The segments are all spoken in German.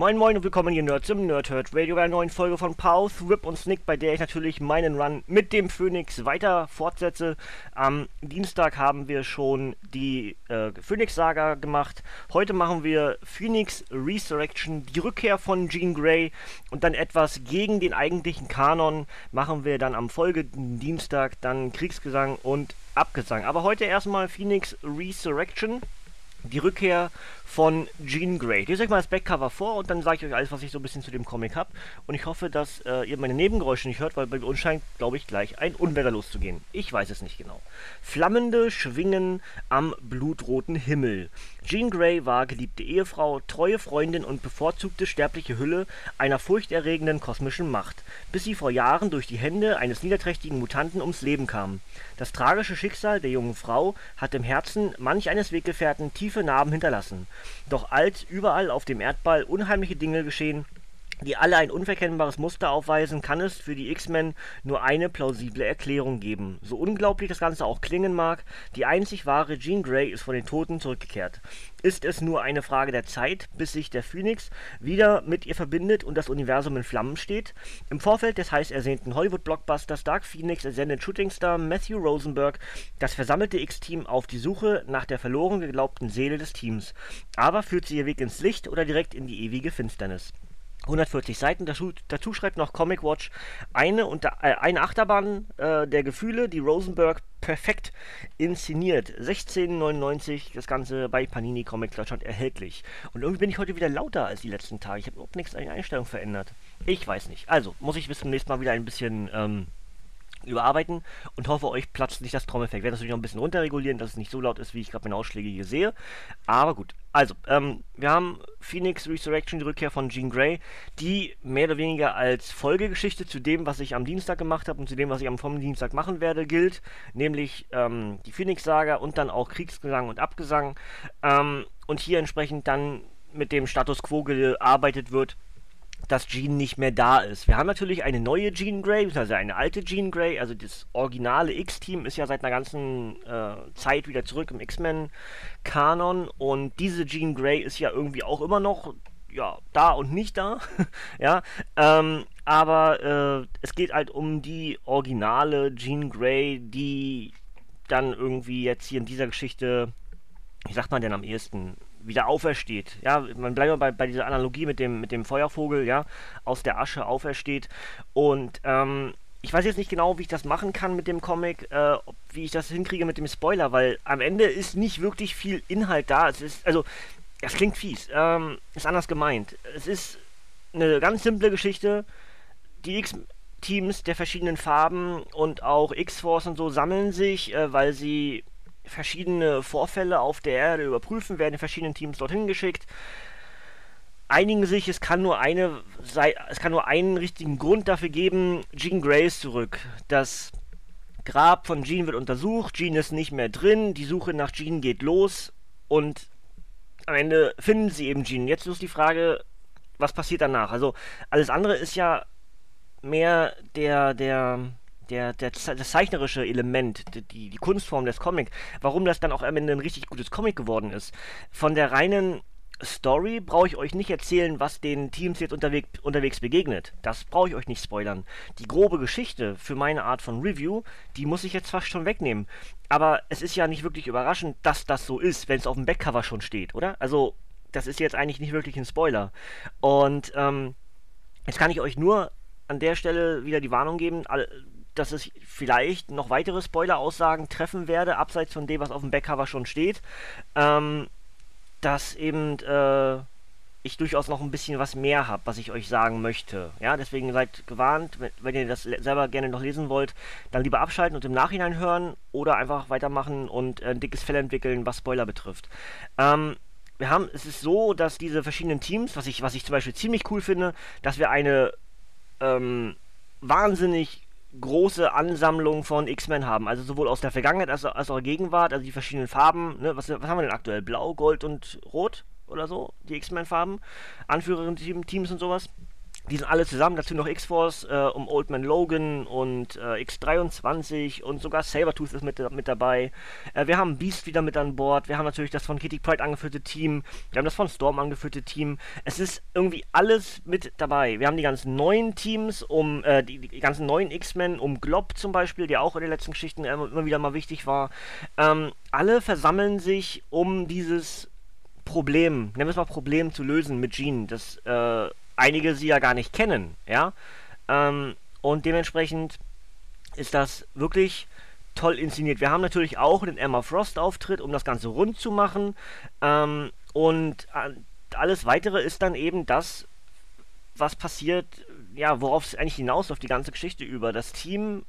Moin Moin und willkommen hier Nerds im Nerdhurt Radio bei einer neuen Folge von Pause, Rip und Snick, bei der ich natürlich meinen Run mit dem Phoenix weiter fortsetze. Am Dienstag haben wir schon die äh, Phoenix-Saga gemacht. Heute machen wir Phoenix Resurrection, die Rückkehr von Jean Grey und dann etwas gegen den eigentlichen Kanon machen wir dann am folgenden Dienstag dann Kriegsgesang und Abgesang. Aber heute erstmal Phoenix Resurrection die Rückkehr von Jean Grey. Ich lese euch mal das Backcover vor und dann sage ich euch alles, was ich so ein bisschen zu dem Comic habe. Und ich hoffe, dass äh, ihr meine Nebengeräusche nicht hört, weil bei uns scheint, glaube ich, gleich ein Unwetter loszugehen. Ich weiß es nicht genau. Flammende Schwingen am blutroten Himmel. Jean Grey war geliebte Ehefrau, treue Freundin und bevorzugte sterbliche Hülle einer furchterregenden kosmischen Macht, bis sie vor Jahren durch die Hände eines niederträchtigen Mutanten ums Leben kam. Das tragische Schicksal der jungen Frau hat im Herzen manch eines Weggefährten tiefe Narben hinterlassen. Doch als überall auf dem Erdball unheimliche Dinge geschehen, die alle ein unverkennbares Muster aufweisen, kann es für die X-Men nur eine plausible Erklärung geben. So unglaublich das Ganze auch klingen mag, die einzig wahre Jean Grey ist von den Toten zurückgekehrt. Ist es nur eine Frage der Zeit, bis sich der Phoenix wieder mit ihr verbindet und das Universum in Flammen steht? Im Vorfeld des heiß ersehnten Hollywood-Blockbusters Dark Phoenix entsendet Shootingstar Matthew Rosenberg das versammelte X-Team auf die Suche nach der verloren geglaubten Seele des Teams. Aber führt sie ihr Weg ins Licht oder direkt in die ewige Finsternis? 140 Seiten. Dazu, dazu schreibt noch Comic Watch eine, unter, äh, eine Achterbahn äh, der Gefühle, die Rosenberg perfekt inszeniert. 16,99 das Ganze bei Panini Comic Deutschland erhältlich. Und irgendwie bin ich heute wieder lauter als die letzten Tage. Ich habe überhaupt nichts an der Einstellung verändert. Ich weiß nicht. Also, muss ich bis zum nächsten Mal wieder ein bisschen ähm, überarbeiten und hoffe, euch platzt nicht das Trommelfell. Ich werde das natürlich noch ein bisschen runterregulieren, dass es nicht so laut ist, wie ich gerade meine Ausschläge hier sehe. Aber gut. Also, ähm, wir haben Phoenix Resurrection, die Rückkehr von Jean Grey, die mehr oder weniger als Folgegeschichte zu dem, was ich am Dienstag gemacht habe und zu dem, was ich am vom Dienstag machen werde, gilt. Nämlich ähm, die Phoenix-Saga und dann auch Kriegsgesang und Abgesang. Ähm, und hier entsprechend dann mit dem Status Quo gearbeitet wird dass Jean nicht mehr da ist. Wir haben natürlich eine neue Jean Grey, also eine alte Jean Grey, also das originale X-Team ist ja seit einer ganzen äh, Zeit wieder zurück im X-Men-Kanon und diese Jean Grey ist ja irgendwie auch immer noch ja, da und nicht da, ja, ähm, aber äh, es geht halt um die originale Jean Grey, die dann irgendwie jetzt hier in dieser Geschichte, wie sagt man denn am ehesten, wieder aufersteht. Ja, man bleibt bei, bei dieser Analogie mit dem, mit dem Feuervogel, ja, aus der Asche aufersteht. Und ähm, ich weiß jetzt nicht genau, wie ich das machen kann mit dem Comic, äh, wie ich das hinkriege mit dem Spoiler, weil am Ende ist nicht wirklich viel Inhalt da. Es ist, also, das klingt fies, ähm, ist anders gemeint. Es ist eine ganz simple Geschichte. Die X-Teams der verschiedenen Farben und auch X-Force und so sammeln sich, äh, weil sie verschiedene Vorfälle auf der Erde überprüfen, werden in verschiedenen Teams dorthin geschickt. Einigen sich, es kann nur eine es kann nur einen richtigen Grund dafür geben, Jean ist zurück. Das Grab von Jean wird untersucht, Jean ist nicht mehr drin, die Suche nach Jean geht los und am Ende finden sie eben Jean. Jetzt ist die Frage, was passiert danach? Also alles andere ist ja mehr der, der, der, der, das zeichnerische Element, die, die Kunstform des Comic, warum das dann auch am Ende ein richtig gutes Comic geworden ist. Von der reinen Story brauche ich euch nicht erzählen, was den Teams jetzt unterwegs, unterwegs begegnet. Das brauche ich euch nicht spoilern. Die grobe Geschichte für meine Art von Review, die muss ich jetzt fast schon wegnehmen. Aber es ist ja nicht wirklich überraschend, dass das so ist, wenn es auf dem Backcover schon steht, oder? Also, das ist jetzt eigentlich nicht wirklich ein Spoiler. Und ähm, jetzt kann ich euch nur an der Stelle wieder die Warnung geben, dass es vielleicht noch weitere Spoiler-Aussagen treffen werde, abseits von dem, was auf dem Backcover schon steht. Ähm, dass eben äh, ich durchaus noch ein bisschen was mehr habe, was ich euch sagen möchte. Ja, deswegen seid gewarnt, wenn, wenn ihr das selber gerne noch lesen wollt, dann lieber abschalten und im Nachhinein hören oder einfach weitermachen und äh, ein dickes Fell entwickeln, was Spoiler betrifft. Ähm, wir haben, es ist so, dass diese verschiedenen Teams, was ich, was ich zum Beispiel ziemlich cool finde, dass wir eine ähm, wahnsinnig große Ansammlung von X-Men haben. Also sowohl aus der Vergangenheit als, als auch der Gegenwart, also die verschiedenen Farben. Ne? Was, was haben wir denn aktuell? Blau, Gold und Rot oder so? Die X-Men-Farben. Anführerin-Teams und sowas. Die sind alle zusammen, dazu noch X-Force, äh, um Old Man Logan und äh, X23 und sogar Sabertooth ist mit, mit dabei. Äh, wir haben Beast wieder mit an Bord, wir haben natürlich das von Kitty Pride angeführte Team, wir haben das von Storm angeführte Team. Es ist irgendwie alles mit dabei. Wir haben die ganzen neuen Teams, um äh, die, die, ganzen neuen X-Men, um Glob zum Beispiel, der auch in den letzten Geschichten immer wieder mal wichtig war. Ähm, alle versammeln sich, um dieses Problem, nennen wir es mal Problem zu lösen mit Jean, das äh, einige sie ja gar nicht kennen, ja. Ähm, und dementsprechend ist das wirklich toll inszeniert. Wir haben natürlich auch den Emma Frost Auftritt, um das Ganze rund zu machen. Ähm, und äh, alles weitere ist dann eben das, was passiert, ja, worauf es eigentlich hinaus auf die ganze Geschichte über. Das Team,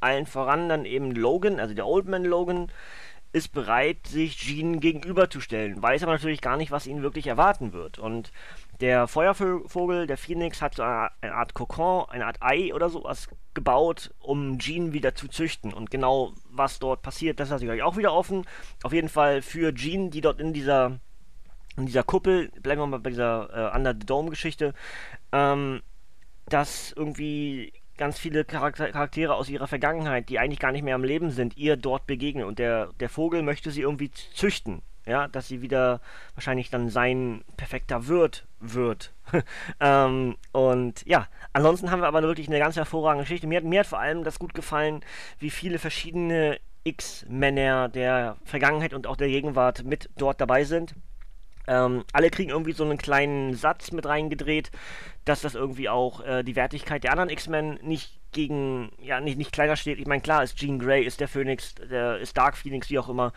allen voran dann eben Logan, also der Oldman Logan, ist bereit, sich Jean gegenüberzustellen, weiß aber natürlich gar nicht, was ihn wirklich erwarten wird. Und der Feuervogel, der Phoenix, hat so eine, Art Kokon, eine Art Ei oder sowas gebaut, um Jean wieder zu züchten. Und genau was dort passiert, das lasse ich euch auch wieder offen. Auf jeden Fall für Jean, die dort in dieser, in dieser Kuppel, bleiben wir mal bei dieser äh, Under the Dome-Geschichte, ähm, dass irgendwie ganz viele Charakter Charaktere aus ihrer Vergangenheit, die eigentlich gar nicht mehr am Leben sind, ihr dort begegnen. Und der, der Vogel möchte sie irgendwie züchten ja, dass sie wieder wahrscheinlich dann sein perfekter Wirt wird. ähm, und ja, ansonsten haben wir aber wirklich eine ganz hervorragende Geschichte. Mir hat, mir hat vor allem das gut gefallen, wie viele verschiedene X-Männer der Vergangenheit und auch der Gegenwart mit dort dabei sind. Ähm, alle kriegen irgendwie so einen kleinen Satz mit reingedreht, dass das irgendwie auch äh, die Wertigkeit der anderen X-Men nicht gegen, ja, nicht, nicht kleiner steht. Ich meine, klar ist Jean Grey, ist der Phoenix, der ist Dark Phoenix, wie auch immer,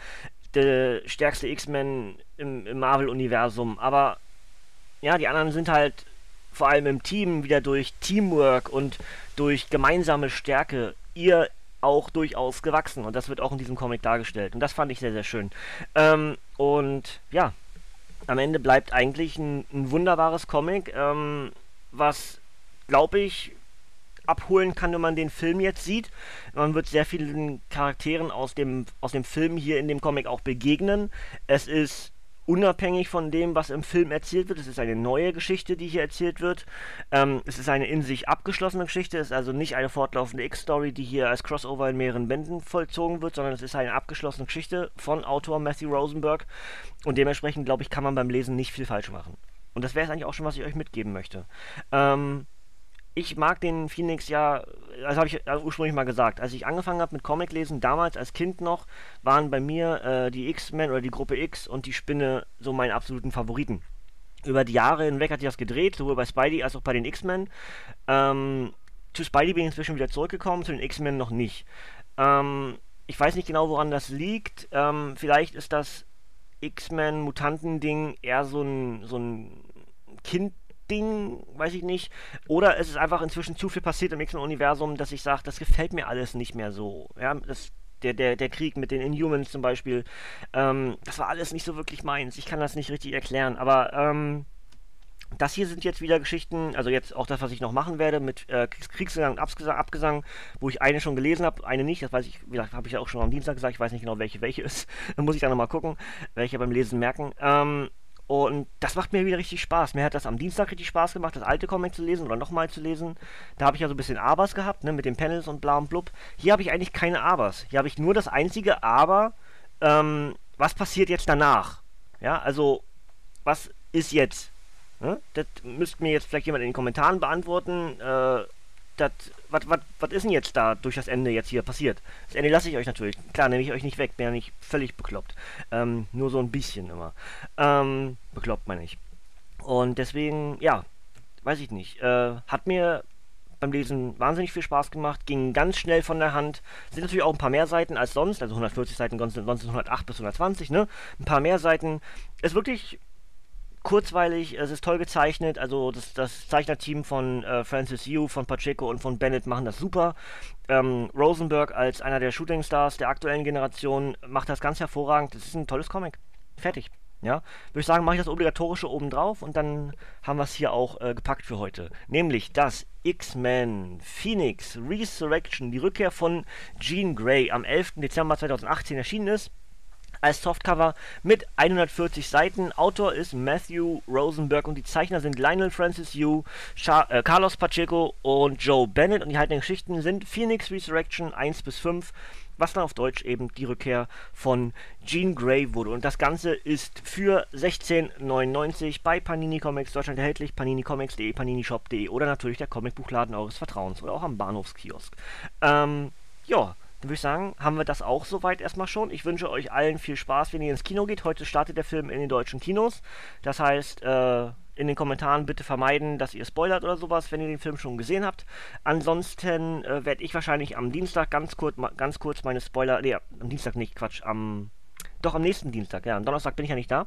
der stärkste X-Men im, im Marvel-Universum. Aber ja, die anderen sind halt vor allem im Team wieder durch Teamwork und durch gemeinsame Stärke ihr auch durchaus gewachsen. Und das wird auch in diesem Comic dargestellt. Und das fand ich sehr, sehr schön. Ähm, und ja, am Ende bleibt eigentlich ein, ein wunderbares Comic, ähm, was, glaube ich, abholen kann, wenn man den Film jetzt sieht. Man wird sehr vielen Charakteren aus dem, aus dem Film hier in dem Comic auch begegnen. Es ist unabhängig von dem, was im Film erzählt wird. Es ist eine neue Geschichte, die hier erzählt wird. Ähm, es ist eine in sich abgeschlossene Geschichte. Es ist also nicht eine fortlaufende X-Story, die hier als Crossover in mehreren Bänden vollzogen wird, sondern es ist eine abgeschlossene Geschichte von Autor Matthew Rosenberg. Und dementsprechend, glaube ich, kann man beim Lesen nicht viel falsch machen. Und das wäre es eigentlich auch schon, was ich euch mitgeben möchte. Ähm, ich mag den Phoenix ja, das habe ich ursprünglich mal gesagt, als ich angefangen habe mit Comic lesen, damals als Kind noch, waren bei mir äh, die X-Men oder die Gruppe X und die Spinne so meine absoluten Favoriten. Über die Jahre hinweg hat sich das gedreht, sowohl bei Spidey als auch bei den X-Men. Ähm, zu Spidey bin ich inzwischen wieder zurückgekommen, zu den X-Men noch nicht. Ähm, ich weiß nicht genau, woran das liegt. Ähm, vielleicht ist das X-Men-Mutanten-Ding eher so ein, so ein Kind Ding, weiß ich nicht. Oder es ist einfach inzwischen zu viel passiert im nächsten Universum, dass ich sage, das gefällt mir alles nicht mehr so. Ja, das, der, der, der Krieg mit den Inhumans zum Beispiel, ähm, das war alles nicht so wirklich meins. Ich kann das nicht richtig erklären, aber ähm, das hier sind jetzt wieder Geschichten, also jetzt auch das, was ich noch machen werde mit äh, Kriegsgesang und Abgesang, Abgesang, wo ich eine schon gelesen habe, eine nicht, das weiß ich, wie habe ich ja auch schon am Dienstag gesagt, ich weiß nicht genau, welche welche ist. dann muss ich dann nochmal gucken, welche beim Lesen merken. Ähm, und das macht mir wieder richtig Spaß. Mir hat das am Dienstag richtig Spaß gemacht, das alte Comic zu lesen oder nochmal zu lesen. Da habe ich ja so ein bisschen Abers gehabt, ne, mit den Panels und bla und blub. Hier habe ich eigentlich keine Abers. Hier habe ich nur das einzige Aber, ähm, was passiert jetzt danach? Ja, also, was ist jetzt? Ne? Das müsste mir jetzt vielleicht jemand in den Kommentaren beantworten. Äh, was ist denn jetzt da durch das Ende jetzt hier passiert? Das Ende lasse ich euch natürlich. Klar, nehme ich euch nicht weg, bin ja nicht völlig bekloppt. Ähm, nur so ein bisschen immer. Ähm, bekloppt meine ich. Und deswegen, ja, weiß ich nicht. Äh, hat mir beim Lesen wahnsinnig viel Spaß gemacht, ging ganz schnell von der Hand. Sind natürlich auch ein paar mehr Seiten als sonst, also 140 Seiten, sonst 108 bis 120, ne? Ein paar mehr Seiten. Ist wirklich kurzweilig, es ist toll gezeichnet, also das, das Zeichnerteam von äh, Francis Yu, von Pacheco und von Bennett machen das super. Ähm, Rosenberg als einer der Shooting Stars der aktuellen Generation macht das ganz hervorragend. Das ist ein tolles Comic. Fertig. Ja, würde ich sagen, mache ich das obligatorische oben drauf und dann haben wir es hier auch äh, gepackt für heute. Nämlich das X-Men Phoenix Resurrection, die Rückkehr von Jean Grey am 11. Dezember 2018 erschienen ist als Softcover mit 140 Seiten. Autor ist Matthew Rosenberg und die Zeichner sind Lionel Francis Yu, Char äh, Carlos Pacheco und Joe Bennett und die haltenden Geschichten sind Phoenix Resurrection 1 bis 5 was dann auf Deutsch eben die Rückkehr von Jean Grey wurde. Und das Ganze ist für 16,99 bei Panini Comics Deutschland erhältlich, paninicomics.de, paninishop.de oder natürlich der Comicbuchladen eures Vertrauens oder auch am Bahnhofskiosk. Ähm, ja, dann würde ich sagen, haben wir das auch soweit erstmal schon. Ich wünsche euch allen viel Spaß, wenn ihr ins Kino geht. Heute startet der Film in den deutschen Kinos. Das heißt, äh, in den Kommentaren bitte vermeiden, dass ihr spoilert oder sowas, wenn ihr den Film schon gesehen habt. Ansonsten äh, werde ich wahrscheinlich am Dienstag ganz kurz, ganz kurz meine Spoiler. Nee, am Dienstag nicht, Quatsch. Am. Doch, am nächsten Dienstag, ja. Am Donnerstag bin ich ja nicht da.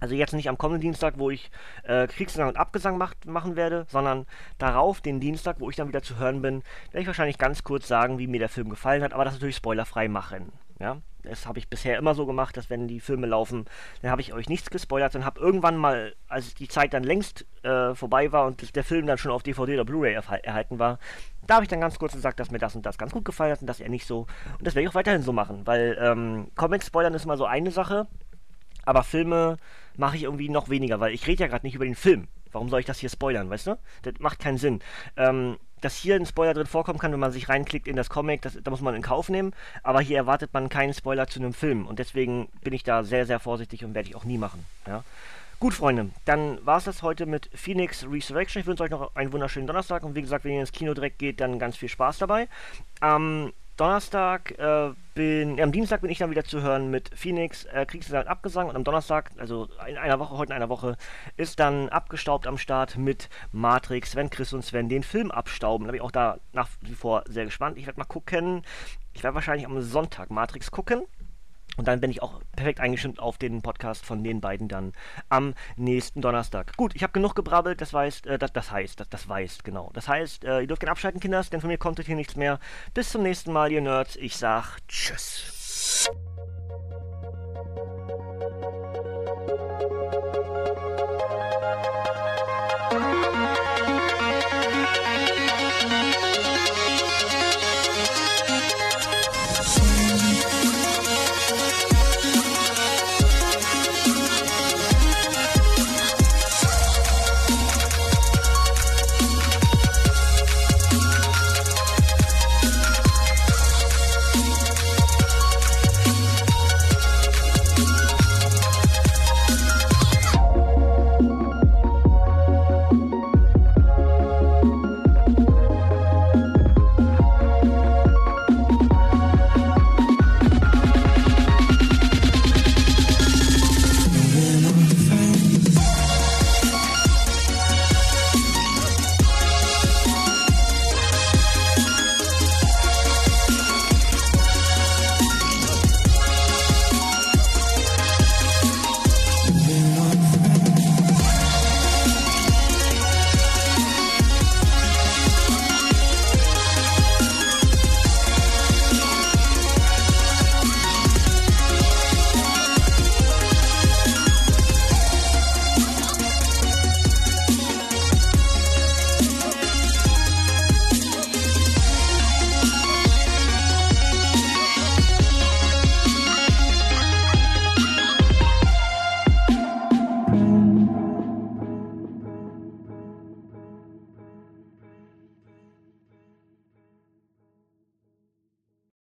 Also jetzt nicht am kommenden Dienstag, wo ich äh, Kriegsgesang und Abgesang macht, machen werde, sondern darauf, den Dienstag, wo ich dann wieder zu hören bin, werde ich wahrscheinlich ganz kurz sagen, wie mir der Film gefallen hat, aber das natürlich spoilerfrei machen. Ja, das habe ich bisher immer so gemacht, dass wenn die Filme laufen, dann habe ich euch nichts gespoilert und habe irgendwann mal, als die Zeit dann längst äh, vorbei war und der Film dann schon auf DVD oder Blu-ray erhalten war, da habe ich dann ganz kurz gesagt, dass mir das und das ganz gut gefallen hat und das er nicht so. Und das werde ich auch weiterhin so machen, weil ähm, Comic-Spoilern ist immer so eine Sache, aber Filme mache ich irgendwie noch weniger, weil ich rede ja gerade nicht über den Film. Warum soll ich das hier spoilern, weißt du? Das macht keinen Sinn. Ähm, dass hier ein Spoiler drin vorkommen kann, wenn man sich reinklickt in das Comic, das, da muss man in Kauf nehmen. Aber hier erwartet man keinen Spoiler zu einem Film. Und deswegen bin ich da sehr, sehr vorsichtig und werde ich auch nie machen. Ja? Gut, Freunde, dann war es das heute mit Phoenix Resurrection. Ich wünsche euch noch einen wunderschönen Donnerstag. Und wie gesagt, wenn ihr ins Kino direkt geht, dann ganz viel Spaß dabei. Ähm, Donnerstag äh, bin, äh, am Dienstag bin ich dann wieder zu hören mit Phoenix, äh, Kriegsgesang Abgesang und am Donnerstag, also in einer Woche, heute in einer Woche, ist dann abgestaubt am Start mit Matrix, Sven, Chris und Sven den Film abstauben. Da bin ich auch da nach wie vor sehr gespannt. Ich werde mal gucken, ich werde wahrscheinlich am Sonntag Matrix gucken. Und dann bin ich auch perfekt eingestimmt auf den Podcast von den beiden dann am nächsten Donnerstag. Gut, ich habe genug gebrabbelt, das heißt, äh, das, das heißt, das, das weißt, genau. Das heißt, äh, ihr dürft gerne abschalten, Kinders, denn von mir kommt hier nichts mehr. Bis zum nächsten Mal, ihr Nerds. Ich sag Tschüss.